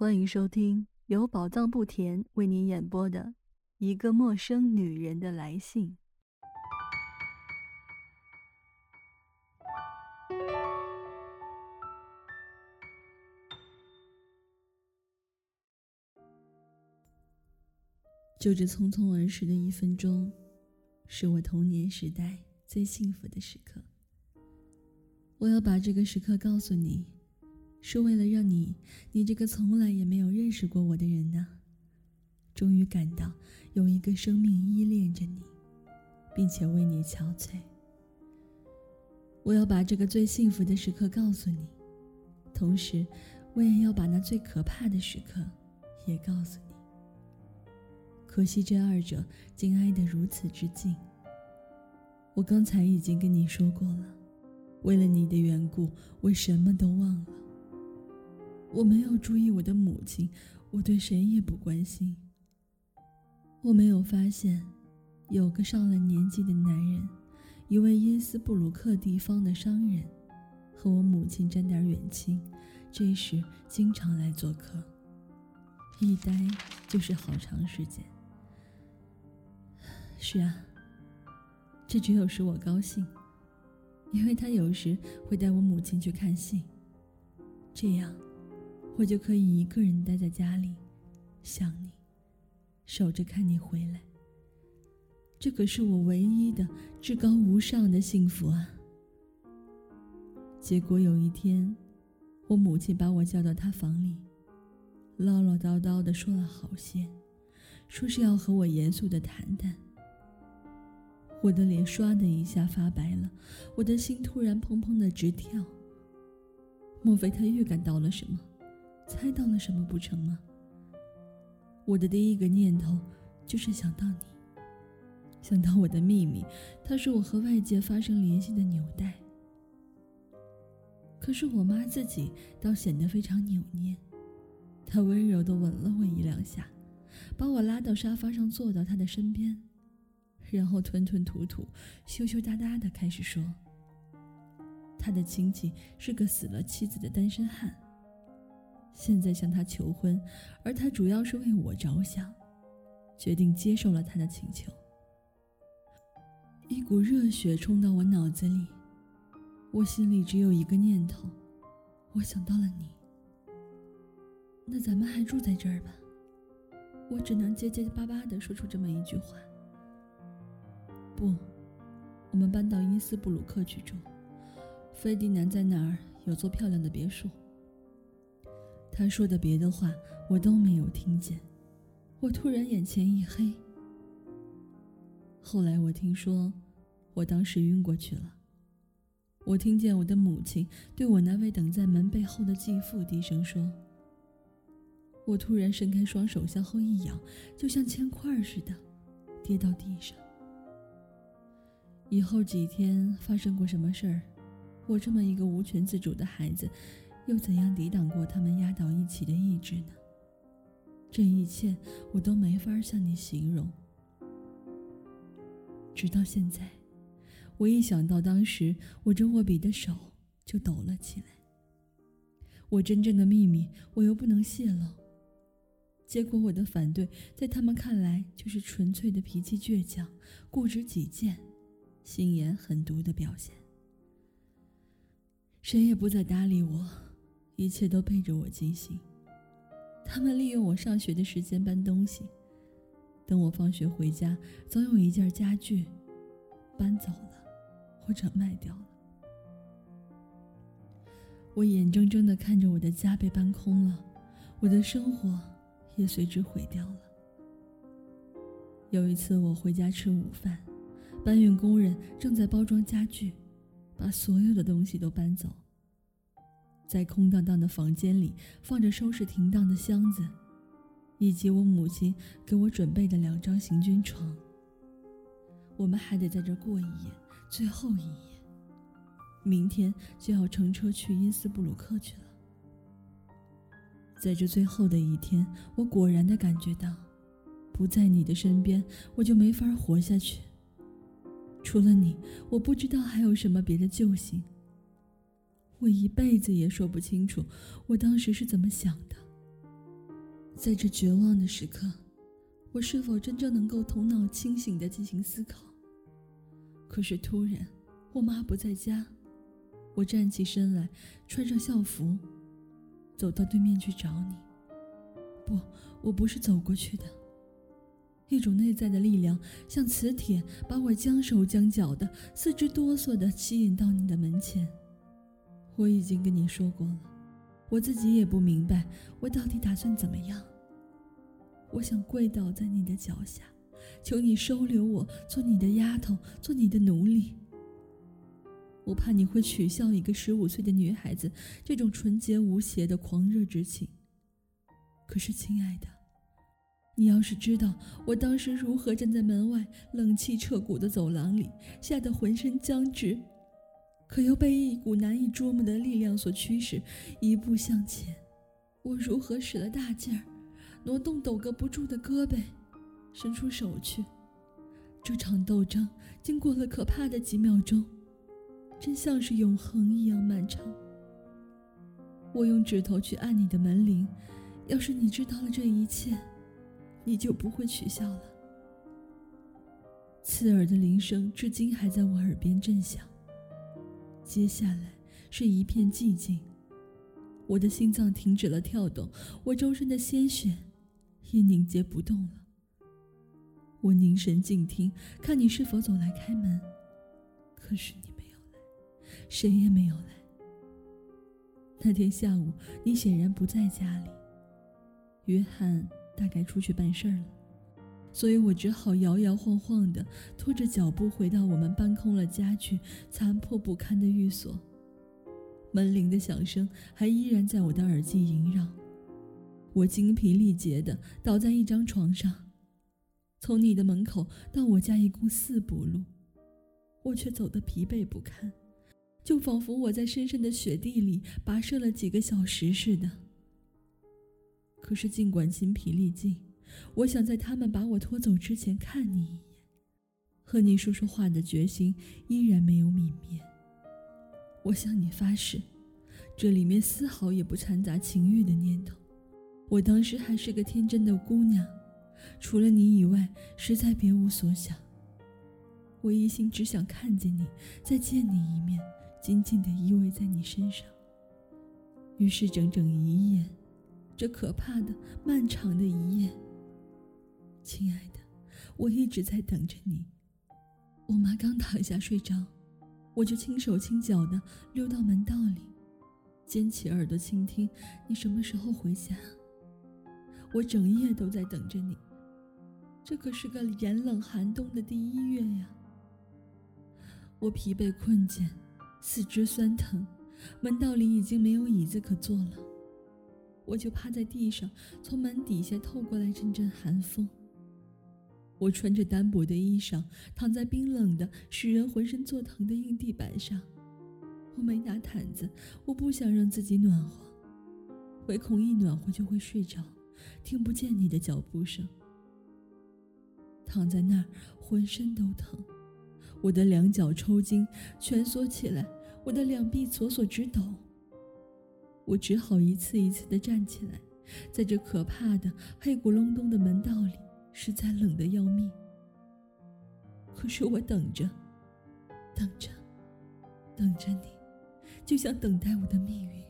欢迎收听由宝藏不甜为您演播的《一个陌生女人的来信》。就这匆匆而逝的一分钟，是我童年时代最幸福的时刻。我要把这个时刻告诉你，是为了让你，你这个从来也没有认识过我的人呢，终于感到有一个生命依恋着你，并且为你憔悴。我要把这个最幸福的时刻告诉你，同时，我也要把那最可怕的时刻也告诉你。可惜这二者竟挨得如此之近。我刚才已经跟你说过了，为了你的缘故，我什么都忘了。我没有注意我的母亲，我对谁也不关心。我没有发现，有个上了年纪的男人，一位因斯布鲁克地方的商人，和我母亲沾点远亲，这时经常来做客，一待就是好长时间。是啊，这只有使我高兴，因为他有时会带我母亲去看戏，这样我就可以一个人待在家里，想你，守着看你回来。这可是我唯一的至高无上的幸福啊！结果有一天，我母亲把我叫到她房里，唠唠叨叨的说了好些，说是要和我严肃的谈谈。我的脸唰的一下发白了，我的心突然砰砰的直跳。莫非他预感到了什么，猜到了什么不成吗？我的第一个念头就是想到你，想到我的秘密，它是我和外界发生联系的纽带。可是我妈自己倒显得非常扭捏，她温柔的吻了我一两下，把我拉到沙发上，坐到她的身边。然后吞吞吐吐、羞羞答答的开始说：“他的亲戚是个死了妻子的单身汉，现在向他求婚，而他主要是为我着想，决定接受了他的请求。”一股热血冲到我脑子里，我心里只有一个念头，我想到了你。那咱们还住在这儿吧？我只能结结巴巴的说出这么一句话。不，我们搬到伊斯布鲁克去住。费迪南在那儿有座漂亮的别墅。他说的别的话我都没有听见，我突然眼前一黑。后来我听说，我当时晕过去了。我听见我的母亲对我那位等在门背后的继父低声说。我突然伸开双手向后一仰，就像铅块似的，跌到地上。以后几天发生过什么事儿？我这么一个无权自主的孩子，又怎样抵挡过他们压倒一起的意志呢？这一切我都没法向你形容。直到现在，我一想到当时我这握笔的手就抖了起来。我真正的秘密我又不能泄露，结果我的反对在他们看来就是纯粹的脾气倔强、固执己见。心眼狠毒的表现，谁也不再搭理我，一切都背着我进行。他们利用我上学的时间搬东西，等我放学回家，总有一件家具搬走了，或者卖掉了。我眼睁睁的看着我的家被搬空了，我的生活也随之毁掉了。有一次，我回家吃午饭。搬运工人正在包装家具，把所有的东西都搬走。在空荡荡的房间里，放着收拾停当的箱子，以及我母亲给我准备的两张行军床。我们还得在这过一夜，最后一夜。明天就要乘车去因斯布鲁克去了。在这最后的一天，我果然的感觉到，不在你的身边，我就没法活下去。除了你，我不知道还有什么别的救星。我一辈子也说不清楚，我当时是怎么想的。在这绝望的时刻，我是否真正能够头脑清醒的进行思考？可是突然，我妈不在家，我站起身来，穿上校服，走到对面去找你。不，我不是走过去的。一种内在的力量，像磁铁，把我将手将脚的、四肢哆嗦的吸引到你的门前。我已经跟你说过了，我自己也不明白，我到底打算怎么样。我想跪倒在你的脚下，求你收留我，做你的丫头，做你的奴隶。我怕你会取笑一个十五岁的女孩子这种纯洁无邪的狂热之情。可是，亲爱的。你要是知道我当时如何站在门外冷气彻骨的走廊里，吓得浑身僵直，可又被一股难以捉摸的力量所驱使，一步向前；我如何使了大劲儿，挪动抖个不住的胳膊，伸出手去。这场斗争经过了可怕的几秒钟，真像是永恒一样漫长。我用指头去按你的门铃，要是你知道了这一切。你就不会取笑了。刺耳的铃声至今还在我耳边震响。接下来是一片寂静，我的心脏停止了跳动，我周身的鲜血也凝结不动了。我凝神静听，看你是否走来开门，可是你没有来，谁也没有来。那天下午，你显然不在家里，约翰。大概出去办事儿了，所以我只好摇摇晃晃地拖着脚步回到我们搬空了家具、残破不堪的寓所。门铃的响声还依然在我的耳际萦绕。我精疲力竭地倒在一张床上，从你的门口到我家一共四步路，我却走得疲惫不堪，就仿佛我在深深的雪地里跋涉了几个小时似的。可是，尽管筋疲力尽，我想在他们把我拖走之前看你一眼，和你说说话的决心依然没有泯灭。我向你发誓，这里面丝毫也不掺杂情欲的念头。我当时还是个天真的姑娘，除了你以外，实在别无所想。我一心只想看见你，再见你一面，紧紧地依偎在你身上。于是，整整一夜。这可怕的、漫长的一夜，亲爱的，我一直在等着你。我妈刚躺下睡着，我就轻手轻脚的溜到门道里，尖起耳朵倾听你什么时候回家。我整夜都在等着你，这可是个严冷寒冬的第一月呀。我疲惫困倦，四肢酸疼，门道里已经没有椅子可坐了。我就趴在地上，从门底下透过来阵阵寒风。我穿着单薄的衣裳，躺在冰冷的、使人浑身作疼的硬地板上。我没拿毯子，我不想让自己暖和，唯恐一暖和就会睡着，听不见你的脚步声。躺在那儿，浑身都疼，我的两脚抽筋，蜷缩起来，我的两臂索索直抖。我只好一次一次地站起来，在这可怕的黑咕隆咚的门道里，实在冷的要命。可是我等着，等着，等着你，就像等待我的命运。